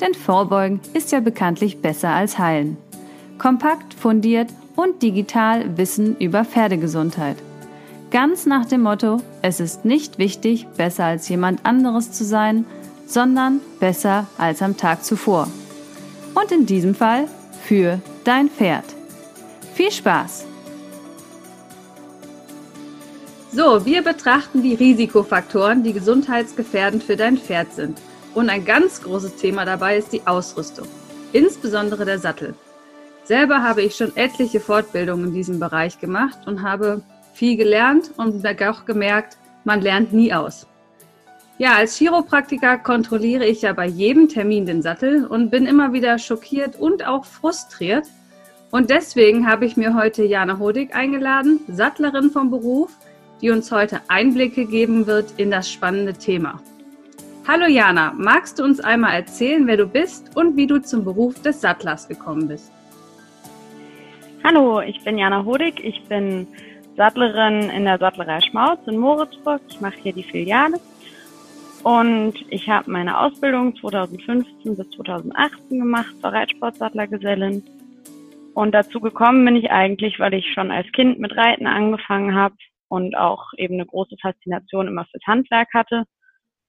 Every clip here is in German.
Denn Vorbeugen ist ja bekanntlich besser als Heilen. Kompakt, fundiert und digital Wissen über Pferdegesundheit. Ganz nach dem Motto, es ist nicht wichtig, besser als jemand anderes zu sein, sondern besser als am Tag zuvor. Und in diesem Fall für dein Pferd. Viel Spaß! So, wir betrachten die Risikofaktoren, die gesundheitsgefährdend für dein Pferd sind. Und ein ganz großes Thema dabei ist die Ausrüstung, insbesondere der Sattel. Selber habe ich schon etliche Fortbildungen in diesem Bereich gemacht und habe viel gelernt und auch gemerkt, man lernt nie aus. Ja, als Chiropraktiker kontrolliere ich ja bei jedem Termin den Sattel und bin immer wieder schockiert und auch frustriert. Und deswegen habe ich mir heute Jana Hodig eingeladen, Sattlerin vom Beruf, die uns heute Einblicke geben wird in das spannende Thema. Hallo Jana, magst du uns einmal erzählen, wer du bist und wie du zum Beruf des Sattlers gekommen bist? Hallo, ich bin Jana Hodig. Ich bin Sattlerin in der Sattlerei Schmauz in Moritzburg. Ich mache hier die Filiale. Und ich habe meine Ausbildung 2015 bis 2018 gemacht zur Reitsportsattlergesellin. Und dazu gekommen bin ich eigentlich, weil ich schon als Kind mit Reiten angefangen habe und auch eben eine große Faszination immer fürs Handwerk hatte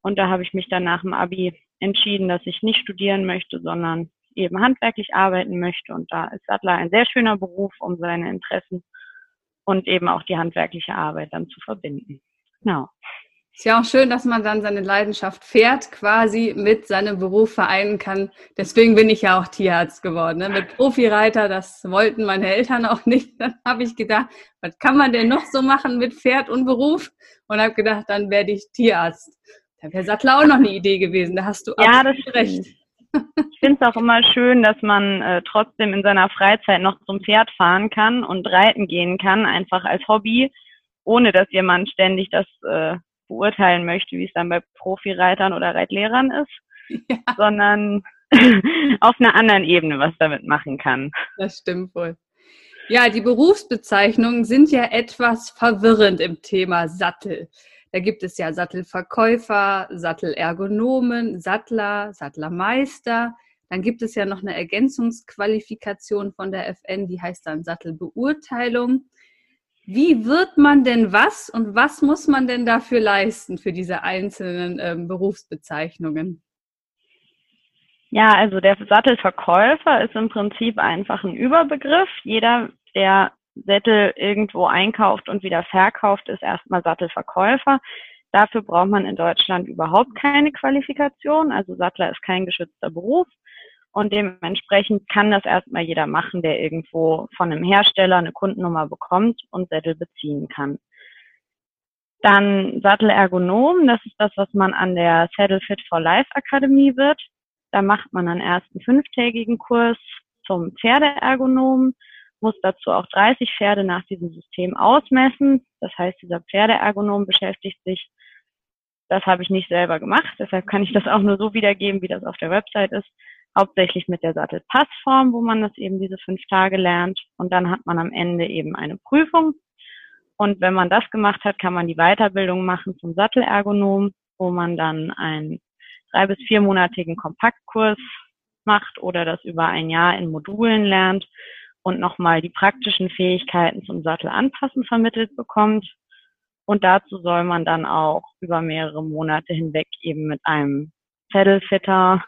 und da habe ich mich dann nach dem Abi entschieden, dass ich nicht studieren möchte, sondern eben handwerklich arbeiten möchte. Und da ist Sattler ein sehr schöner Beruf, um seine Interessen und eben auch die handwerkliche Arbeit dann zu verbinden. Genau. Ist ja auch schön, dass man dann seine Leidenschaft fährt quasi mit seinem Beruf vereinen kann. Deswegen bin ich ja auch Tierarzt geworden. Ne? Mit Profireiter, das wollten meine Eltern auch nicht. Dann habe ich gedacht, was kann man denn noch so machen mit Pferd und Beruf? Und habe gedacht, dann werde ich Tierarzt. Da wäre Sattler auch noch eine Idee gewesen, da hast du ja, das recht. Ich finde es auch immer schön, dass man äh, trotzdem in seiner Freizeit noch zum Pferd fahren kann und reiten gehen kann, einfach als Hobby, ohne dass jemand ständig das äh, beurteilen möchte, wie es dann bei Profireitern oder Reitlehrern ist, ja. sondern auf einer anderen Ebene was damit machen kann. Das stimmt wohl. Ja, die Berufsbezeichnungen sind ja etwas verwirrend im Thema Sattel. Da gibt es ja Sattelverkäufer, Sattelergonomen, Sattler, Sattlermeister. Dann gibt es ja noch eine Ergänzungsqualifikation von der FN, die heißt dann Sattelbeurteilung. Wie wird man denn was und was muss man denn dafür leisten für diese einzelnen ähm, Berufsbezeichnungen? Ja, also der Sattelverkäufer ist im Prinzip einfach ein Überbegriff. Jeder, der Sättel irgendwo einkauft und wieder verkauft, ist erstmal Sattelverkäufer. Dafür braucht man in Deutschland überhaupt keine Qualifikation. Also Sattler ist kein geschützter Beruf. Und dementsprechend kann das erstmal jeder machen, der irgendwo von einem Hersteller eine Kundennummer bekommt und Sättel beziehen kann. Dann Sattelergonom, das ist das, was man an der Saddle Fit for Life Akademie wird. Da macht man einen ersten fünftägigen Kurs zum Pferdeergonom muss dazu auch 30 Pferde nach diesem System ausmessen. Das heißt, dieser Pferdeergonom beschäftigt sich, das habe ich nicht selber gemacht, deshalb kann ich das auch nur so wiedergeben, wie das auf der Website ist, hauptsächlich mit der Sattelpassform, wo man das eben diese fünf Tage lernt. Und dann hat man am Ende eben eine Prüfung. Und wenn man das gemacht hat, kann man die Weiterbildung machen zum Sattelergonom, wo man dann einen drei- bis viermonatigen Kompaktkurs macht oder das über ein Jahr in Modulen lernt und nochmal die praktischen Fähigkeiten zum Sattel anpassen vermittelt bekommt. Und dazu soll man dann auch über mehrere Monate hinweg eben mit einem Saddlefitter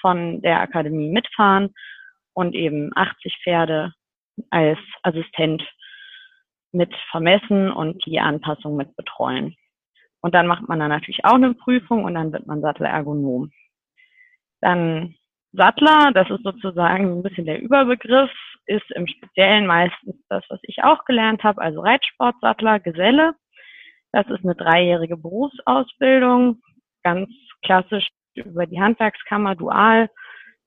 von der Akademie mitfahren und eben 80 Pferde als Assistent mit vermessen und die Anpassung mit betreuen. Und dann macht man dann natürlich auch eine Prüfung und dann wird man Sattelergonom. Dann Sattler, das ist sozusagen ein bisschen der Überbegriff, ist im Speziellen meistens das, was ich auch gelernt habe, also Reitsportsattler, Geselle. Das ist eine dreijährige Berufsausbildung, ganz klassisch über die Handwerkskammer dual.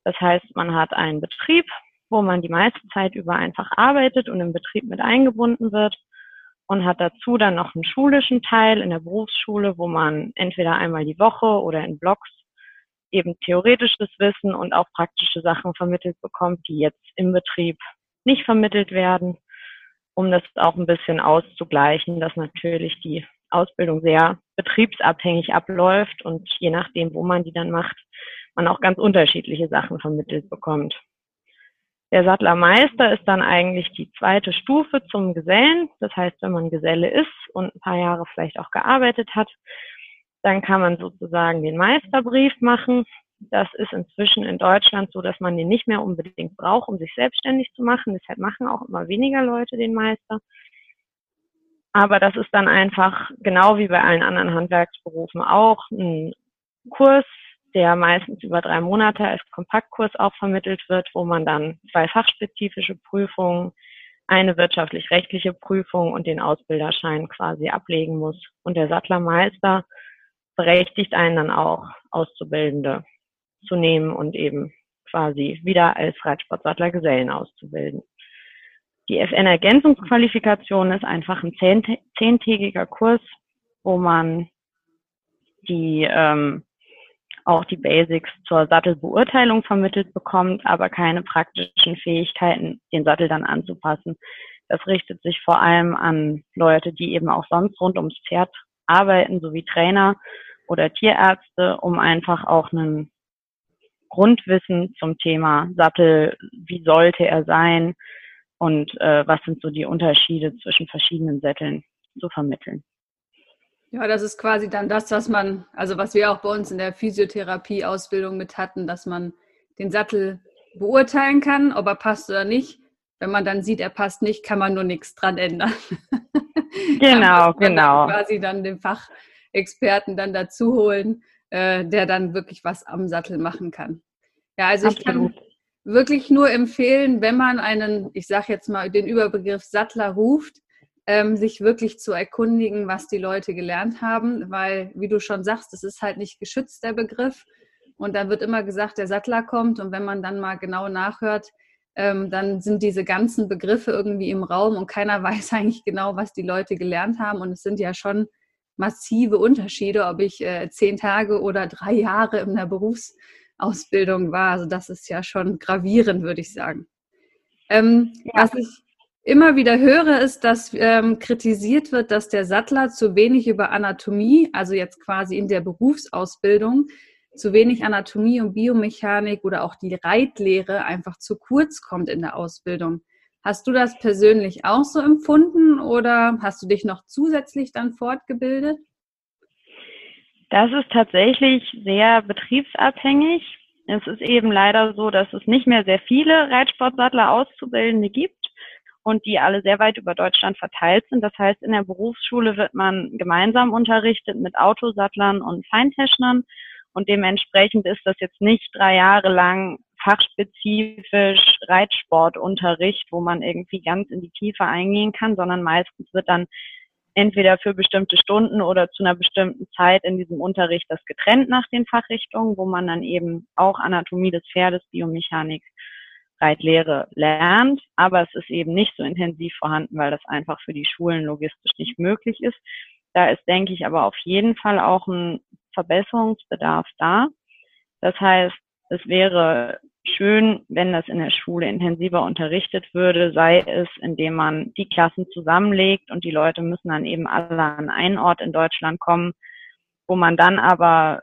Das heißt, man hat einen Betrieb, wo man die meiste Zeit über einfach arbeitet und im Betrieb mit eingebunden wird und hat dazu dann noch einen schulischen Teil in der Berufsschule, wo man entweder einmal die Woche oder in Blogs eben theoretisches Wissen und auch praktische Sachen vermittelt bekommt, die jetzt im Betrieb nicht vermittelt werden, um das auch ein bisschen auszugleichen, dass natürlich die Ausbildung sehr betriebsabhängig abläuft und je nachdem, wo man die dann macht, man auch ganz unterschiedliche Sachen vermittelt bekommt. Der Sattlermeister ist dann eigentlich die zweite Stufe zum Gesellen. Das heißt, wenn man Geselle ist und ein paar Jahre vielleicht auch gearbeitet hat, dann kann man sozusagen den Meisterbrief machen. Das ist inzwischen in Deutschland so, dass man den nicht mehr unbedingt braucht, um sich selbstständig zu machen. Deshalb machen auch immer weniger Leute den Meister. Aber das ist dann einfach genau wie bei allen anderen Handwerksberufen auch ein Kurs, der meistens über drei Monate als Kompaktkurs auch vermittelt wird, wo man dann zwei fachspezifische Prüfungen, eine wirtschaftlich-rechtliche Prüfung und den Ausbilderschein quasi ablegen muss. Und der Sattlermeister berechtigt einen dann auch, Auszubildende zu nehmen und eben quasi wieder als Reitsportsattler Gesellen auszubilden. Die FN-Ergänzungsqualifikation ist einfach ein zehntägiger Kurs, wo man die ähm, auch die Basics zur Sattelbeurteilung vermittelt bekommt, aber keine praktischen Fähigkeiten, den Sattel dann anzupassen. Das richtet sich vor allem an Leute, die eben auch sonst rund ums Pferd arbeiten, sowie Trainer oder Tierärzte, um einfach auch einen Grundwissen zum Thema Sattel, wie sollte er sein und äh, was sind so die Unterschiede zwischen verschiedenen Sätteln zu vermitteln. Ja, das ist quasi dann das, was man, also was wir auch bei uns in der Physiotherapie-Ausbildung mit hatten, dass man den Sattel beurteilen kann, ob er passt oder nicht. Wenn man dann sieht, er passt nicht, kann man nur nichts dran ändern. Genau, genau. Quasi dann den Fachexperten dann dazu holen, äh, der dann wirklich was am Sattel machen kann. Ja, also Absolut. ich kann wirklich nur empfehlen, wenn man einen, ich sage jetzt mal den Überbegriff Sattler ruft, ähm, sich wirklich zu erkundigen, was die Leute gelernt haben, weil, wie du schon sagst, es ist halt nicht geschützt, der Begriff. Und da wird immer gesagt, der Sattler kommt. Und wenn man dann mal genau nachhört, ähm, dann sind diese ganzen Begriffe irgendwie im Raum und keiner weiß eigentlich genau, was die Leute gelernt haben. Und es sind ja schon massive Unterschiede, ob ich äh, zehn Tage oder drei Jahre in der Berufsausbildung war. Also das ist ja schon gravierend, würde ich sagen. Ähm, ja. Was ich immer wieder höre, ist, dass ähm, kritisiert wird, dass der Sattler zu wenig über Anatomie, also jetzt quasi in der Berufsausbildung, zu wenig Anatomie und Biomechanik oder auch die Reitlehre einfach zu kurz kommt in der Ausbildung. Hast du das persönlich auch so empfunden oder hast du dich noch zusätzlich dann fortgebildet? Das ist tatsächlich sehr betriebsabhängig. Es ist eben leider so, dass es nicht mehr sehr viele Reitsportsattler Auszubildende gibt und die alle sehr weit über Deutschland verteilt sind. Das heißt, in der Berufsschule wird man gemeinsam unterrichtet mit Autosattlern und Feinteschnern und dementsprechend ist das jetzt nicht drei Jahre lang fachspezifisch Reitsportunterricht, wo man irgendwie ganz in die Tiefe eingehen kann, sondern meistens wird dann entweder für bestimmte Stunden oder zu einer bestimmten Zeit in diesem Unterricht das getrennt nach den Fachrichtungen, wo man dann eben auch Anatomie des Pferdes, Biomechanik, Reitlehre lernt, aber es ist eben nicht so intensiv vorhanden, weil das einfach für die Schulen logistisch nicht möglich ist. Da ist, denke ich, aber auf jeden Fall auch ein Verbesserungsbedarf da. Das heißt, es wäre schön, wenn das in der Schule intensiver unterrichtet würde, sei es, indem man die Klassen zusammenlegt und die Leute müssen dann eben alle an einen Ort in Deutschland kommen, wo man dann aber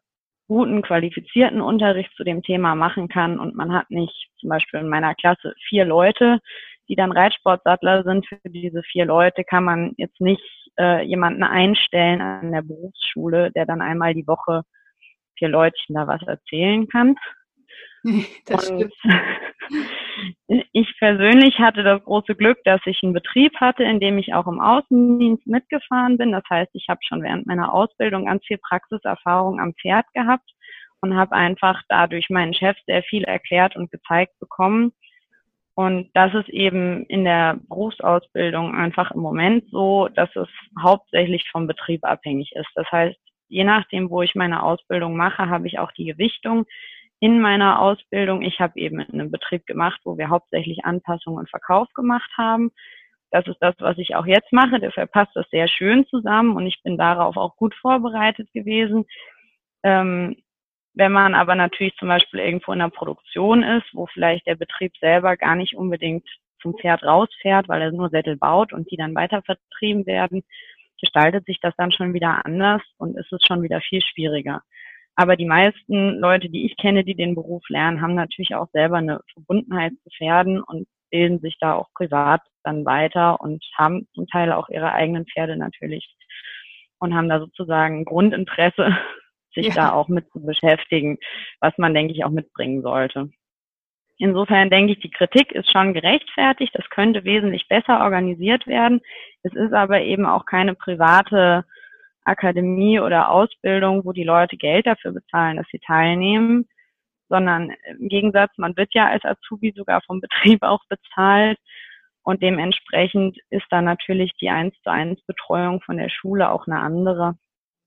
guten, qualifizierten Unterricht zu dem Thema machen kann und man hat nicht zum Beispiel in meiner Klasse vier Leute, die dann Reitsportsattler sind. Für diese vier Leute kann man jetzt nicht äh, jemanden einstellen an der Berufsschule, der dann einmal die Woche vier Leutchen da was erzählen kann. Das und ich persönlich hatte das große Glück, dass ich einen Betrieb hatte, in dem ich auch im Außendienst mitgefahren bin. Das heißt, ich habe schon während meiner Ausbildung ganz viel Praxiserfahrung am Pferd gehabt und habe einfach dadurch meinen Chef sehr viel erklärt und gezeigt bekommen. Und das ist eben in der Berufsausbildung einfach im Moment so, dass es hauptsächlich vom Betrieb abhängig ist. Das heißt, je nachdem, wo ich meine Ausbildung mache, habe ich auch die Gewichtung, in meiner Ausbildung. Ich habe eben in einem Betrieb gemacht, wo wir hauptsächlich Anpassung und Verkauf gemacht haben. Das ist das, was ich auch jetzt mache. Dafür passt das sehr schön zusammen und ich bin darauf auch gut vorbereitet gewesen. Ähm, wenn man aber natürlich zum Beispiel irgendwo in der Produktion ist, wo vielleicht der Betrieb selber gar nicht unbedingt zum Pferd rausfährt, weil er nur Sättel baut und die dann weiter vertrieben werden, gestaltet sich das dann schon wieder anders und ist es schon wieder viel schwieriger. Aber die meisten Leute, die ich kenne, die den Beruf lernen, haben natürlich auch selber eine Verbundenheit zu Pferden und bilden sich da auch privat dann weiter und haben zum Teil auch ihre eigenen Pferde natürlich und haben da sozusagen Grundinteresse sich ja. da auch mit zu beschäftigen, was man, denke ich, auch mitbringen sollte. Insofern denke ich, die Kritik ist schon gerechtfertigt. Das könnte wesentlich besser organisiert werden. Es ist aber eben auch keine private Akademie oder Ausbildung, wo die Leute Geld dafür bezahlen, dass sie teilnehmen, sondern im Gegensatz, man wird ja als Azubi sogar vom Betrieb auch bezahlt. Und dementsprechend ist da natürlich die eins zu eins Betreuung von der Schule auch eine andere.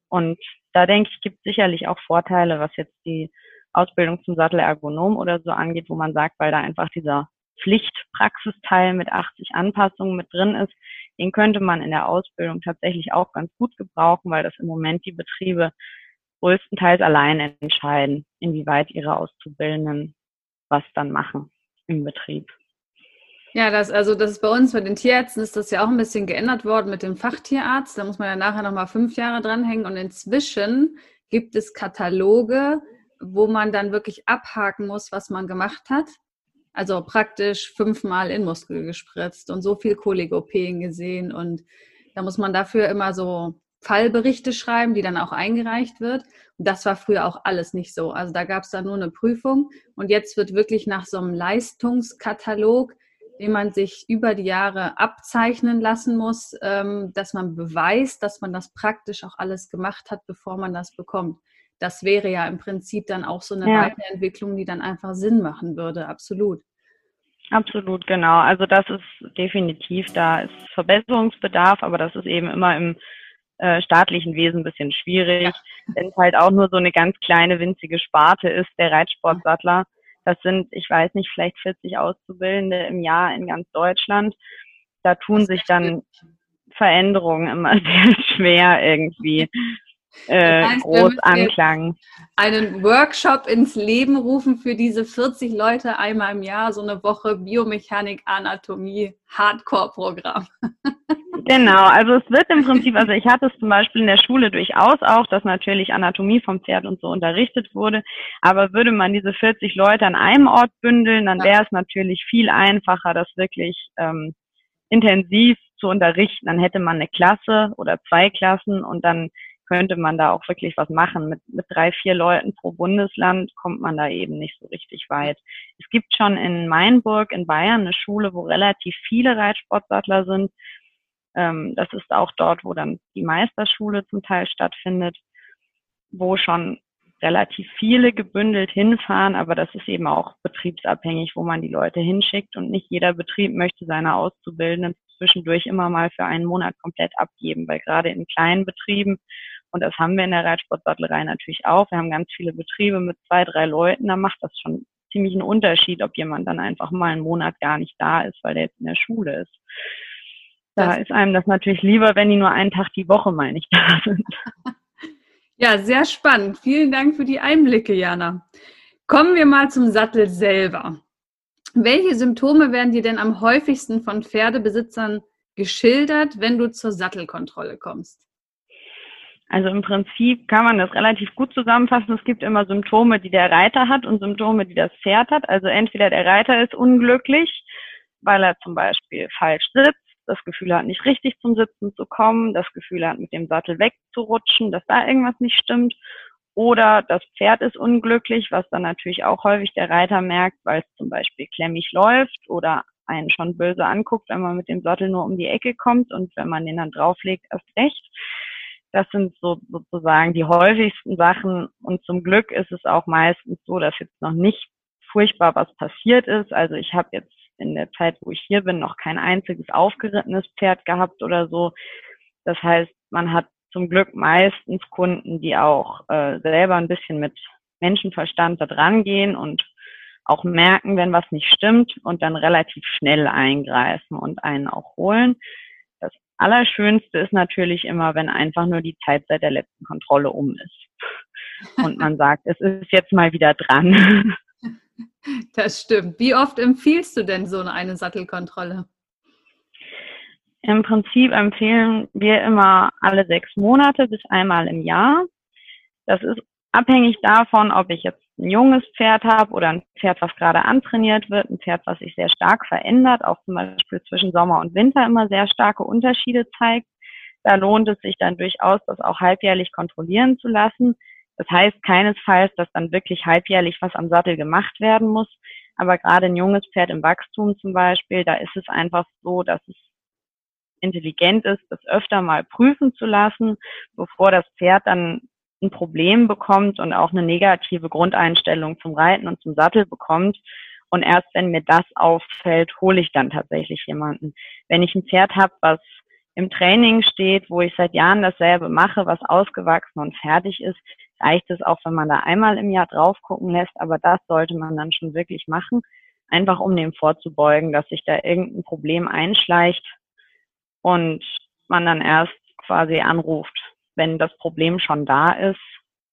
Und da denke ich, gibt es sicherlich auch Vorteile, was jetzt die Ausbildung zum Sattelergonom oder so angeht, wo man sagt, weil da einfach dieser Pflichtpraxisteil mit 80 Anpassungen mit drin ist, den könnte man in der Ausbildung tatsächlich auch ganz gut gebrauchen, weil das im Moment die Betriebe größtenteils allein entscheiden, inwieweit ihre Auszubildenden was dann machen im Betrieb. Ja, das, also das ist bei uns, bei den Tierärzten ist das ja auch ein bisschen geändert worden mit dem Fachtierarzt. Da muss man ja nachher nochmal fünf Jahre dranhängen. Und inzwischen gibt es Kataloge, wo man dann wirklich abhaken muss, was man gemacht hat. Also praktisch fünfmal in Muskel gespritzt und so viel Koligopien gesehen. Und da muss man dafür immer so Fallberichte schreiben, die dann auch eingereicht wird. Und das war früher auch alles nicht so. Also da gab es dann nur eine Prüfung. Und jetzt wird wirklich nach so einem Leistungskatalog den man sich über die Jahre abzeichnen lassen muss, ähm, dass man beweist, dass man das praktisch auch alles gemacht hat, bevor man das bekommt. Das wäre ja im Prinzip dann auch so eine ja. Weiterentwicklung, die dann einfach Sinn machen würde, absolut. Absolut, genau. Also das ist definitiv, da ist Verbesserungsbedarf, aber das ist eben immer im äh, staatlichen Wesen ein bisschen schwierig, ja. wenn es halt auch nur so eine ganz kleine, winzige Sparte ist, der Reitsportsattler. Das sind, ich weiß nicht, vielleicht 40 Auszubildende im Jahr in ganz Deutschland. Da tun sich dann Veränderungen immer sehr schwer irgendwie äh, das heißt, groß anklang. Einen Workshop ins Leben rufen für diese 40 Leute einmal im Jahr, so eine Woche Biomechanik, Anatomie, Hardcore-Programm. Genau, also es wird im Prinzip, also ich hatte es zum Beispiel in der Schule durchaus auch, dass natürlich Anatomie vom Pferd und so unterrichtet wurde, aber würde man diese 40 Leute an einem Ort bündeln, dann wäre es natürlich viel einfacher, das wirklich ähm, intensiv zu unterrichten. Dann hätte man eine Klasse oder zwei Klassen und dann könnte man da auch wirklich was machen. Mit, mit drei, vier Leuten pro Bundesland kommt man da eben nicht so richtig weit. Es gibt schon in Mainburg in Bayern eine Schule, wo relativ viele Reitsportsattler sind. Ähm, das ist auch dort, wo dann die Meisterschule zum Teil stattfindet, wo schon relativ viele gebündelt hinfahren, aber das ist eben auch betriebsabhängig, wo man die Leute hinschickt und nicht jeder Betrieb möchte seine Auszubildenden zwischendurch immer mal für einen Monat komplett abgeben, weil gerade in kleinen Betrieben, und das haben wir in der Reitsportsattlerei natürlich auch, wir haben ganz viele Betriebe mit zwei, drei Leuten, da macht das schon ziemlich einen Unterschied, ob jemand dann einfach mal einen Monat gar nicht da ist, weil der jetzt in der Schule ist. Da ist einem das natürlich lieber, wenn die nur einen Tag die Woche, meine ich, da sind. Ja, sehr spannend. Vielen Dank für die Einblicke, Jana. Kommen wir mal zum Sattel selber. Welche Symptome werden dir denn am häufigsten von Pferdebesitzern geschildert, wenn du zur Sattelkontrolle kommst? Also im Prinzip kann man das relativ gut zusammenfassen. Es gibt immer Symptome, die der Reiter hat und Symptome, die das Pferd hat. Also entweder der Reiter ist unglücklich, weil er zum Beispiel falsch sitzt das Gefühl hat, nicht richtig zum Sitzen zu kommen, das Gefühl hat, mit dem Sattel wegzurutschen, dass da irgendwas nicht stimmt. Oder das Pferd ist unglücklich, was dann natürlich auch häufig der Reiter merkt, weil es zum Beispiel klemmig läuft oder einen schon böse anguckt, wenn man mit dem Sattel nur um die Ecke kommt und wenn man den dann drauflegt, erst recht. Das sind so sozusagen die häufigsten Sachen und zum Glück ist es auch meistens so, dass jetzt noch nicht furchtbar was passiert ist. Also ich habe jetzt in der Zeit, wo ich hier bin, noch kein einziges aufgerittenes Pferd gehabt oder so. Das heißt, man hat zum Glück meistens Kunden, die auch äh, selber ein bisschen mit Menschenverstand da dran gehen und auch merken, wenn was nicht stimmt und dann relativ schnell eingreifen und einen auch holen. Allerschönste ist natürlich immer, wenn einfach nur die Zeit seit der letzten Kontrolle um ist und man sagt, es ist jetzt mal wieder dran. Das stimmt. Wie oft empfiehlst du denn so eine Sattelkontrolle? Im Prinzip empfehlen wir immer alle sechs Monate bis einmal im Jahr. Das ist abhängig davon, ob ich jetzt ein junges Pferd habe oder ein Pferd, was gerade antrainiert wird, ein Pferd, was sich sehr stark verändert, auch zum Beispiel zwischen Sommer und Winter immer sehr starke Unterschiede zeigt. Da lohnt es sich dann durchaus, das auch halbjährlich kontrollieren zu lassen. Das heißt keinesfalls, dass dann wirklich halbjährlich was am Sattel gemacht werden muss. Aber gerade ein junges Pferd im Wachstum zum Beispiel, da ist es einfach so, dass es intelligent ist, das öfter mal prüfen zu lassen, bevor das Pferd dann ein Problem bekommt und auch eine negative Grundeinstellung zum Reiten und zum Sattel bekommt. Und erst wenn mir das auffällt, hole ich dann tatsächlich jemanden. Wenn ich ein Pferd habe, was im Training steht, wo ich seit Jahren dasselbe mache, was ausgewachsen und fertig ist, reicht es auch, wenn man da einmal im Jahr drauf gucken lässt. Aber das sollte man dann schon wirklich machen, einfach um dem vorzubeugen, dass sich da irgendein Problem einschleicht und man dann erst quasi anruft, wenn das Problem schon da ist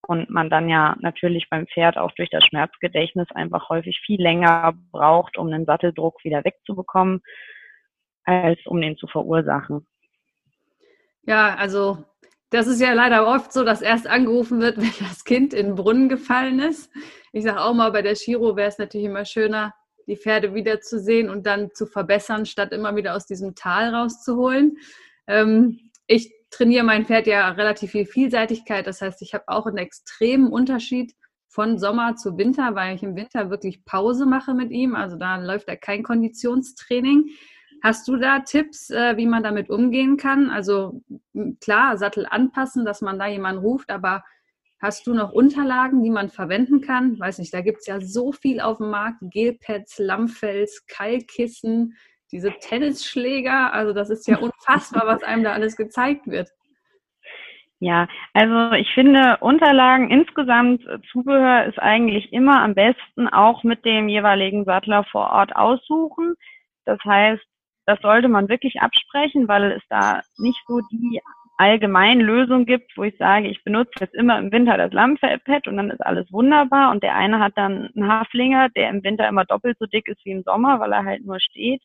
und man dann ja natürlich beim Pferd auch durch das Schmerzgedächtnis einfach häufig viel länger braucht, um den Satteldruck wieder wegzubekommen, als um den zu verursachen. Ja, also das ist ja leider oft so, dass erst angerufen wird, wenn das Kind in den Brunnen gefallen ist. Ich sage auch mal, bei der Chiro wäre es natürlich immer schöner, die Pferde wiederzusehen und dann zu verbessern, statt immer wieder aus diesem Tal rauszuholen. Ähm, ich trainiere mein Pferd ja relativ viel Vielseitigkeit. Das heißt, ich habe auch einen extremen Unterschied von Sommer zu Winter, weil ich im Winter wirklich Pause mache mit ihm. Also da läuft er kein Konditionstraining. Hast du da Tipps, äh, wie man damit umgehen kann? Also klar, Sattel anpassen, dass man da jemanden ruft, aber hast du noch Unterlagen, die man verwenden kann? Weiß nicht, da gibt es ja so viel auf dem Markt. Gelpads, Lammfels, Keilkissen, diese Tennisschläger, also das ist ja unfassbar, was einem da alles gezeigt wird. Ja, also ich finde Unterlagen insgesamt, äh, Zubehör ist eigentlich immer am besten auch mit dem jeweiligen Sattler vor Ort aussuchen. Das heißt, das sollte man wirklich absprechen, weil es da nicht so die allgemeinen Lösung gibt, wo ich sage, ich benutze jetzt immer im Winter das Lammfellpad und dann ist alles wunderbar und der eine hat dann einen Haflinger, der im Winter immer doppelt so dick ist wie im Sommer, weil er halt nur steht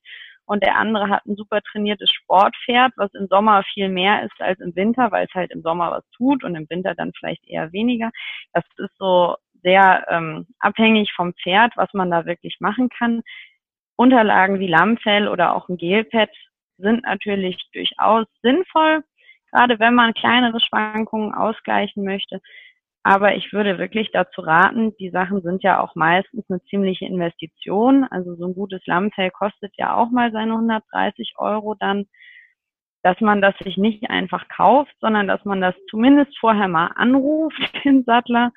und der andere hat ein super trainiertes Sportpferd, was im Sommer viel mehr ist als im Winter, weil es halt im Sommer was tut und im Winter dann vielleicht eher weniger. Das ist so sehr ähm, abhängig vom Pferd, was man da wirklich machen kann. Unterlagen wie Lammfell oder auch ein Gelpad sind natürlich durchaus sinnvoll, gerade wenn man kleinere Schwankungen ausgleichen möchte. Aber ich würde wirklich dazu raten, die Sachen sind ja auch meistens eine ziemliche Investition. Also so ein gutes Lammfell kostet ja auch mal seine 130 Euro dann, dass man das sich nicht einfach kauft, sondern dass man das zumindest vorher mal anruft, den Sattler,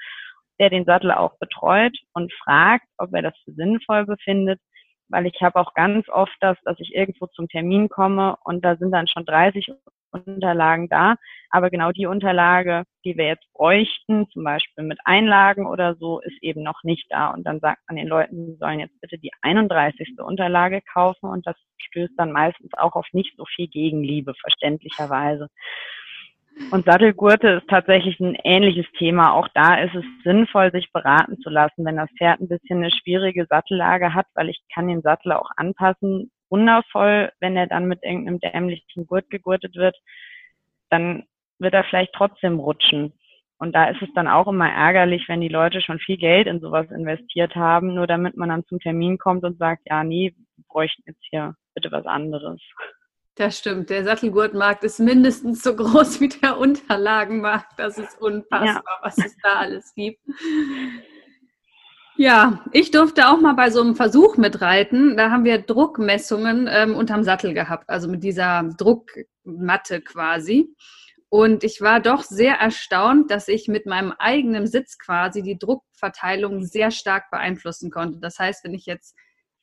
der den Sattler auch betreut und fragt, ob er das für sinnvoll befindet. Weil ich habe auch ganz oft das, dass ich irgendwo zum Termin komme und da sind dann schon 30 Unterlagen da. Aber genau die Unterlage, die wir jetzt bräuchten, zum Beispiel mit Einlagen oder so, ist eben noch nicht da. Und dann sagt man den Leuten, sie sollen jetzt bitte die 31. Unterlage kaufen. Und das stößt dann meistens auch auf nicht so viel Gegenliebe, verständlicherweise. Und Sattelgurte ist tatsächlich ein ähnliches Thema. Auch da ist es sinnvoll, sich beraten zu lassen, wenn das Pferd ein bisschen eine schwierige Sattellage hat, weil ich kann den Sattel auch anpassen, wundervoll, wenn er dann mit irgendeinem dämlichen Gurt gegurtet wird, dann wird er vielleicht trotzdem rutschen. Und da ist es dann auch immer ärgerlich, wenn die Leute schon viel Geld in sowas investiert haben, nur damit man dann zum Termin kommt und sagt, ja, nee, wir bräuchten jetzt hier bitte was anderes. Das stimmt. Der Sattelgurtmarkt ist mindestens so groß wie der Unterlagenmarkt. Das ist unfassbar, ja. was es da alles gibt. Ja, ich durfte auch mal bei so einem Versuch mitreiten. Da haben wir Druckmessungen ähm, unterm Sattel gehabt, also mit dieser Druckmatte quasi. Und ich war doch sehr erstaunt, dass ich mit meinem eigenen Sitz quasi die Druckverteilung sehr stark beeinflussen konnte. Das heißt, wenn ich jetzt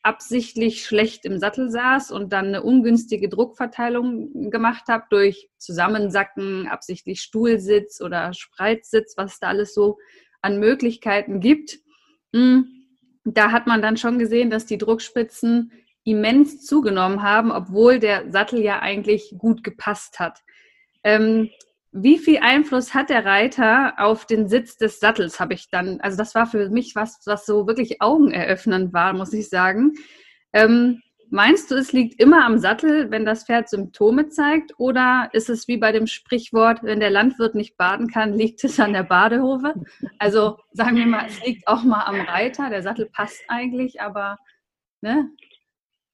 absichtlich schlecht im Sattel saß und dann eine ungünstige Druckverteilung gemacht habe durch Zusammensacken, absichtlich Stuhlsitz oder Spreizsitz, was da alles so an Möglichkeiten gibt. Hm, da hat man dann schon gesehen, dass die Druckspitzen immens zugenommen haben, obwohl der Sattel ja eigentlich gut gepasst hat. Ähm, wie viel Einfluss hat der Reiter auf den Sitz des Sattels, habe ich dann, also das war für mich was, was so wirklich augeneröffnend war, muss ich sagen. Ähm, meinst du, es liegt immer am Sattel, wenn das Pferd Symptome zeigt? Oder ist es wie bei dem Sprichwort, wenn der Landwirt nicht baden kann, liegt es an der Badehose? Also sagen wir mal, es liegt auch mal am Reiter, der Sattel passt eigentlich, aber ne?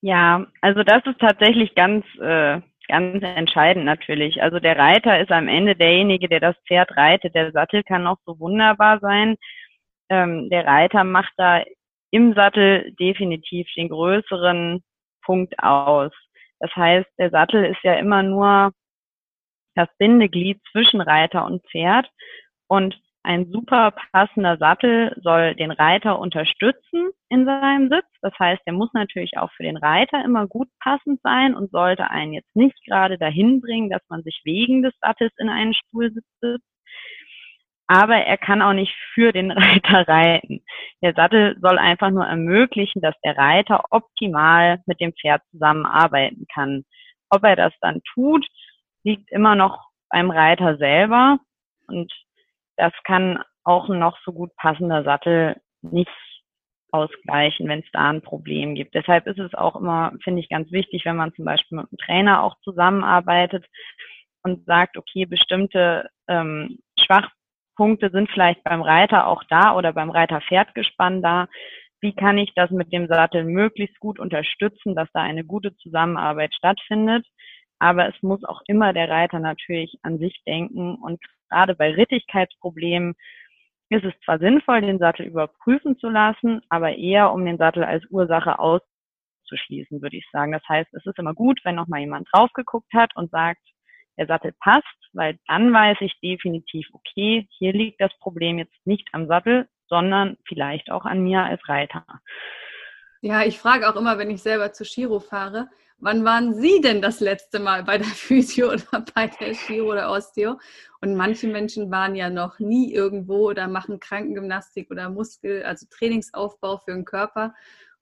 Ja, also das ist tatsächlich ganz äh, ganz entscheidend natürlich. Also der Reiter ist am Ende derjenige, der das Pferd reitet. Der Sattel kann noch so wunderbar sein. Ähm, der Reiter macht da im Sattel definitiv den größeren Punkt aus. Das heißt, der Sattel ist ja immer nur das Bindeglied zwischen Reiter und Pferd. Und ein super passender Sattel soll den Reiter unterstützen in seinem Sitz. Das heißt, er muss natürlich auch für den Reiter immer gut passend sein und sollte einen jetzt nicht gerade dahin bringen, dass man sich wegen des Sattels in einen Stuhl sitzt. Aber er kann auch nicht für den Reiter reiten. Der Sattel soll einfach nur ermöglichen, dass der Reiter optimal mit dem Pferd zusammenarbeiten kann. Ob er das dann tut, liegt immer noch beim Reiter selber. Und das kann auch ein noch so gut passender Sattel nicht ausgleichen, wenn es da ein Problem gibt. Deshalb ist es auch immer, finde ich, ganz wichtig, wenn man zum Beispiel mit einem Trainer auch zusammenarbeitet und sagt, okay, bestimmte ähm, Schwachpunkte sind vielleicht beim Reiter auch da oder beim Reiter-Pferdgespann da. Wie kann ich das mit dem Sattel möglichst gut unterstützen, dass da eine gute Zusammenarbeit stattfindet? Aber es muss auch immer der Reiter natürlich an sich denken und gerade bei Rittigkeitsproblemen ist es zwar sinnvoll, den Sattel überprüfen zu lassen, aber eher um den Sattel als Ursache auszuschließen, würde ich sagen. Das heißt, es ist immer gut, wenn nochmal jemand drauf geguckt hat und sagt, der Sattel passt, weil dann weiß ich definitiv, okay, hier liegt das Problem jetzt nicht am Sattel, sondern vielleicht auch an mir als Reiter. Ja, ich frage auch immer, wenn ich selber zu Shiro fahre, wann waren Sie denn das letzte Mal bei der Physio oder bei der Chiro oder Osteo? Und manche Menschen waren ja noch nie irgendwo oder machen Krankengymnastik oder Muskel, also Trainingsaufbau für den Körper.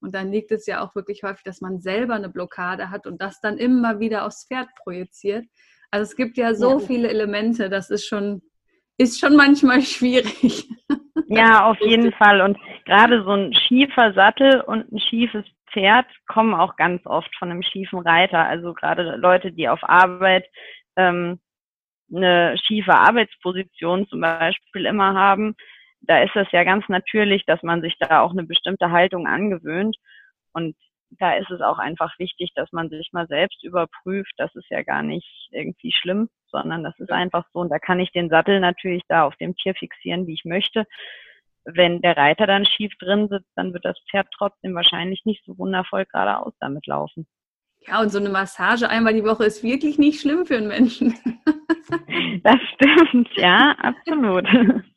Und dann liegt es ja auch wirklich häufig, dass man selber eine Blockade hat und das dann immer wieder aufs Pferd projiziert. Also es gibt ja so ja. viele Elemente, das ist schon, ist schon manchmal schwierig. Ja, auf jeden Fall. Und gerade so ein schiefer Sattel und ein schiefes Pferd kommen auch ganz oft von einem schiefen Reiter. Also gerade Leute, die auf Arbeit ähm, eine schiefe Arbeitsposition zum Beispiel immer haben, da ist es ja ganz natürlich, dass man sich da auch eine bestimmte Haltung angewöhnt. Und da ist es auch einfach wichtig, dass man sich mal selbst überprüft. Das ist ja gar nicht irgendwie schlimm, sondern das ist einfach so. Und da kann ich den Sattel natürlich da auf dem Tier fixieren, wie ich möchte. Wenn der Reiter dann schief drin sitzt, dann wird das Pferd trotzdem wahrscheinlich nicht so wundervoll geradeaus damit laufen. Ja, und so eine Massage einmal die Woche ist wirklich nicht schlimm für einen Menschen. Das stimmt, ja, absolut.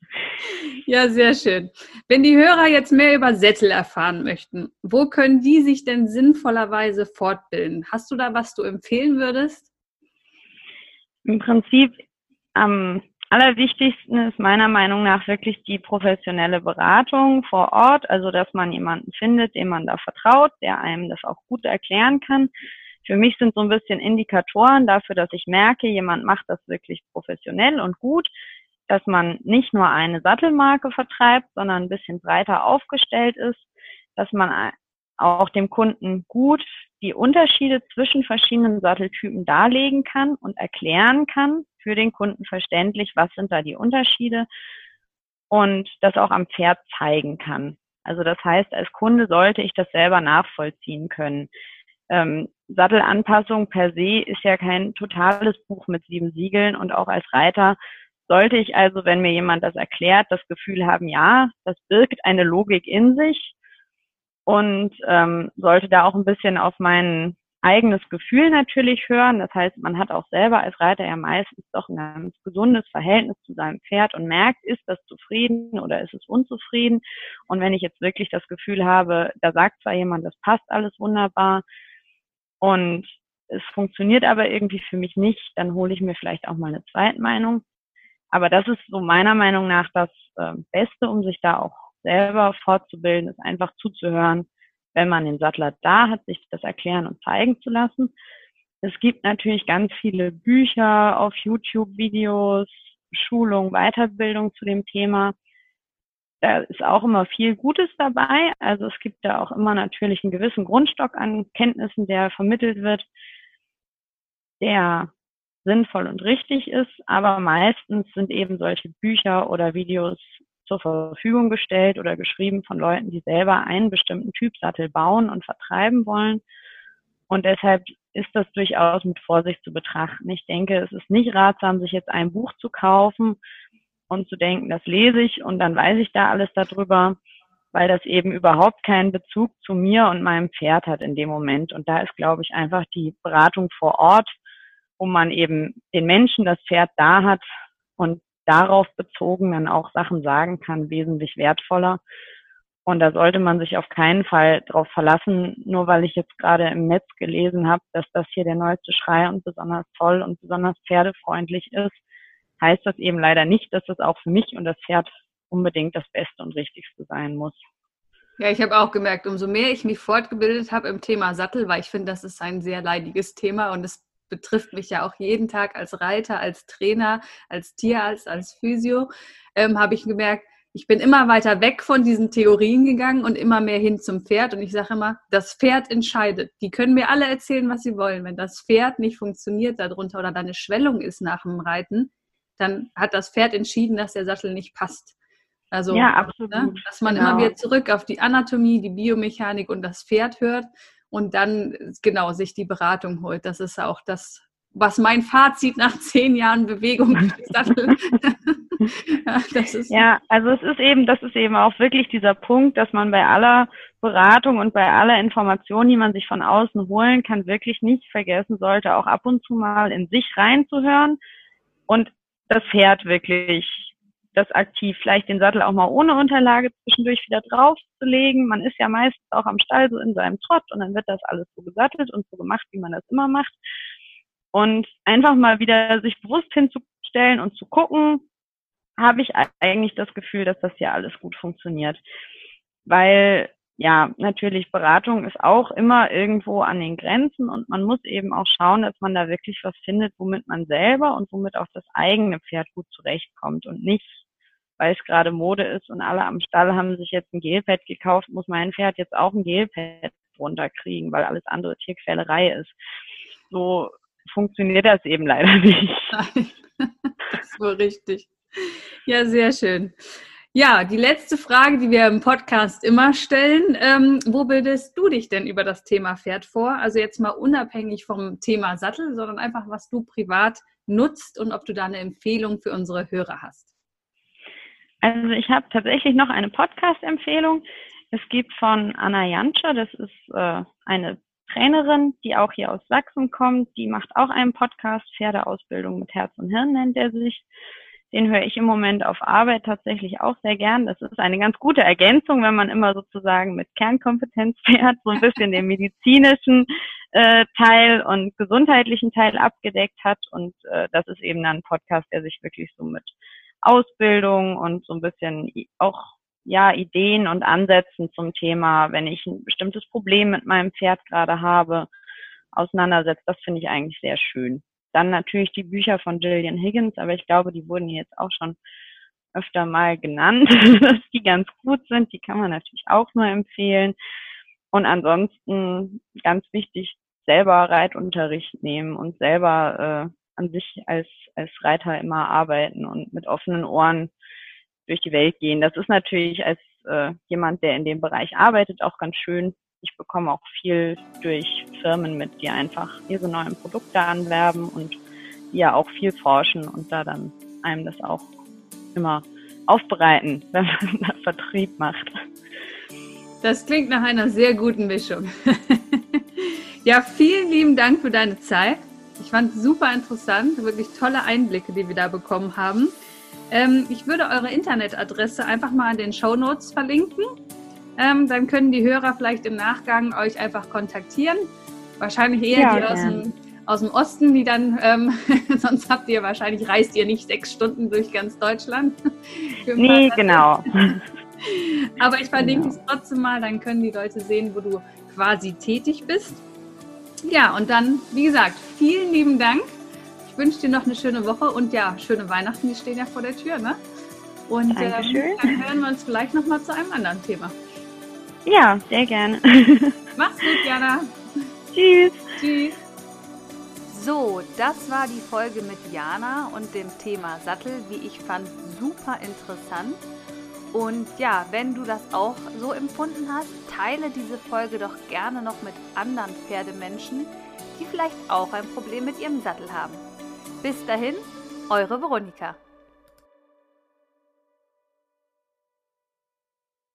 Ja, sehr schön. Wenn die Hörer jetzt mehr über Sättel erfahren möchten, wo können die sich denn sinnvollerweise fortbilden? Hast du da was du empfehlen würdest? Im Prinzip am allerwichtigsten ist meiner Meinung nach wirklich die professionelle Beratung vor Ort, also dass man jemanden findet, dem man da vertraut, der einem das auch gut erklären kann. Für mich sind so ein bisschen Indikatoren dafür, dass ich merke, jemand macht das wirklich professionell und gut, dass man nicht nur eine Sattelmarke vertreibt, sondern ein bisschen breiter aufgestellt ist, dass man auch dem Kunden gut die Unterschiede zwischen verschiedenen Satteltypen darlegen kann und erklären kann, für den Kunden verständlich, was sind da die Unterschiede und das auch am Pferd zeigen kann. Also das heißt, als Kunde sollte ich das selber nachvollziehen können. Ähm, Sattelanpassung per se ist ja kein totales Buch mit sieben Siegeln und auch als Reiter sollte ich also, wenn mir jemand das erklärt, das Gefühl haben, ja, das birgt eine Logik in sich und ähm, sollte da auch ein bisschen auf meinen eigenes Gefühl natürlich hören. Das heißt, man hat auch selber als Reiter ja meistens doch ein ganz gesundes Verhältnis zu seinem Pferd und merkt, ist das zufrieden oder ist es unzufrieden. Und wenn ich jetzt wirklich das Gefühl habe, da sagt zwar jemand, das passt alles wunderbar und es funktioniert aber irgendwie für mich nicht, dann hole ich mir vielleicht auch mal eine Zweitmeinung. Aber das ist so meiner Meinung nach das äh, Beste, um sich da auch selber fortzubilden, ist einfach zuzuhören, wenn man den Sattler da hat, sich das erklären und zeigen zu lassen. Es gibt natürlich ganz viele Bücher auf YouTube, Videos, Schulung, Weiterbildung zu dem Thema. Da ist auch immer viel Gutes dabei. Also es gibt da auch immer natürlich einen gewissen Grundstock an Kenntnissen, der vermittelt wird, der sinnvoll und richtig ist. Aber meistens sind eben solche Bücher oder Videos zur Verfügung gestellt oder geschrieben von Leuten, die selber einen bestimmten Typ Sattel bauen und vertreiben wollen. Und deshalb ist das durchaus mit Vorsicht zu betrachten. Ich denke, es ist nicht ratsam, sich jetzt ein Buch zu kaufen und zu denken, das lese ich und dann weiß ich da alles darüber, weil das eben überhaupt keinen Bezug zu mir und meinem Pferd hat in dem Moment. Und da ist, glaube ich, einfach die Beratung vor Ort, wo man eben den Menschen das Pferd da hat und darauf bezogen dann auch Sachen sagen kann, wesentlich wertvoller. Und da sollte man sich auf keinen Fall darauf verlassen, nur weil ich jetzt gerade im Netz gelesen habe, dass das hier der neueste Schrei und besonders toll und besonders pferdefreundlich ist, heißt das eben leider nicht, dass es auch für mich und das Pferd unbedingt das Beste und Richtigste sein muss. Ja, ich habe auch gemerkt, umso mehr ich mich fortgebildet habe im Thema Sattel, weil ich finde, das ist ein sehr leidiges Thema und es betrifft mich ja auch jeden Tag als Reiter, als Trainer, als Tierarzt, als Physio, ähm, habe ich gemerkt, ich bin immer weiter weg von diesen Theorien gegangen und immer mehr hin zum Pferd. Und ich sage immer, das Pferd entscheidet. Die können mir alle erzählen, was sie wollen. Wenn das Pferd nicht funktioniert darunter oder da eine Schwellung ist nach dem Reiten, dann hat das Pferd entschieden, dass der Sattel nicht passt. Also, ja. Ne, dass man genau. immer wieder zurück auf die Anatomie, die Biomechanik und das Pferd hört und dann genau sich die Beratung holt. Das ist auch das, was mein Fazit nach zehn Jahren Bewegung das ist ja, also es ist eben, das ist eben auch wirklich dieser Punkt, dass man bei aller Beratung und bei aller Information, die man sich von außen holen kann, wirklich nicht vergessen sollte, auch ab und zu mal in sich reinzuhören und das Pferd wirklich das aktiv, vielleicht den Sattel auch mal ohne Unterlage zwischendurch wieder draufzulegen. Man ist ja meistens auch am Stall so in seinem Trott und dann wird das alles so gesattelt und so gemacht, wie man das immer macht. Und einfach mal wieder sich bewusst hinzustellen und zu gucken, habe ich eigentlich das Gefühl, dass das hier alles gut funktioniert. Weil ja, natürlich Beratung ist auch immer irgendwo an den Grenzen und man muss eben auch schauen, dass man da wirklich was findet, womit man selber und womit auch das eigene Pferd gut zurechtkommt und nicht weil es gerade Mode ist und alle am Stall haben sich jetzt ein Gelpad gekauft, muss mein Pferd jetzt auch ein Gelpad runterkriegen, weil alles andere Tierquälerei ist. So funktioniert das eben leider nicht. Das ist wohl richtig. Ja, sehr schön. Ja, die letzte Frage, die wir im Podcast immer stellen, ähm, wo bildest du dich denn über das Thema Pferd vor? Also jetzt mal unabhängig vom Thema Sattel, sondern einfach, was du privat nutzt und ob du da eine Empfehlung für unsere Hörer hast. Also ich habe tatsächlich noch eine Podcast-Empfehlung. Es gibt von Anna Janscher, das ist äh, eine Trainerin, die auch hier aus Sachsen kommt. Die macht auch einen Podcast, Pferdeausbildung mit Herz und Hirn nennt er sich. Den höre ich im Moment auf Arbeit tatsächlich auch sehr gern. Das ist eine ganz gute Ergänzung, wenn man immer sozusagen mit Kernkompetenz fährt, so ein bisschen den medizinischen äh, Teil und gesundheitlichen Teil abgedeckt hat. Und äh, das ist eben dann ein Podcast, der sich wirklich so mit Ausbildung und so ein bisschen auch ja Ideen und Ansätzen zum Thema, wenn ich ein bestimmtes Problem mit meinem Pferd gerade habe, auseinandersetzt. Das finde ich eigentlich sehr schön. Dann natürlich die Bücher von Gillian Higgins, aber ich glaube, die wurden jetzt auch schon öfter mal genannt, dass die ganz gut sind. Die kann man natürlich auch nur empfehlen. Und ansonsten ganz wichtig, selber Reitunterricht nehmen und selber äh, an sich als, als Reiter immer arbeiten und mit offenen Ohren durch die Welt gehen. Das ist natürlich als äh, jemand, der in dem Bereich arbeitet, auch ganz schön. Ich bekomme auch viel durch Firmen mit, die einfach ihre neuen Produkte anwerben und die ja auch viel forschen und da dann einem das auch immer aufbereiten, wenn man Vertrieb macht. Das klingt nach einer sehr guten Mischung. ja, vielen lieben Dank für deine Zeit. Ich fand es super interessant, wirklich tolle Einblicke, die wir da bekommen haben. Ähm, ich würde eure Internetadresse einfach mal in den Show Notes verlinken. Ähm, dann können die Hörer vielleicht im Nachgang euch einfach kontaktieren. Wahrscheinlich eher ja, die aus dem, aus dem Osten, die dann, ähm, sonst habt ihr wahrscheinlich, reist ihr nicht sechs Stunden durch ganz Deutschland. nee, genau. Aber ich verlinke genau. es trotzdem mal, dann können die Leute sehen, wo du quasi tätig bist. Ja, und dann, wie gesagt, vielen lieben Dank. Ich wünsche dir noch eine schöne Woche und ja, schöne Weihnachten, die stehen ja vor der Tür, ne? Und ähm, dann hören wir uns vielleicht nochmal zu einem anderen Thema. Ja, sehr gerne. Mach's gut, Jana. Tschüss. Tschüss. So, das war die Folge mit Jana und dem Thema Sattel, wie ich fand, super interessant. Und ja, wenn du das auch so empfunden hast, teile diese Folge doch gerne noch mit anderen Pferdemenschen, die vielleicht auch ein Problem mit ihrem Sattel haben. Bis dahin, eure Veronika.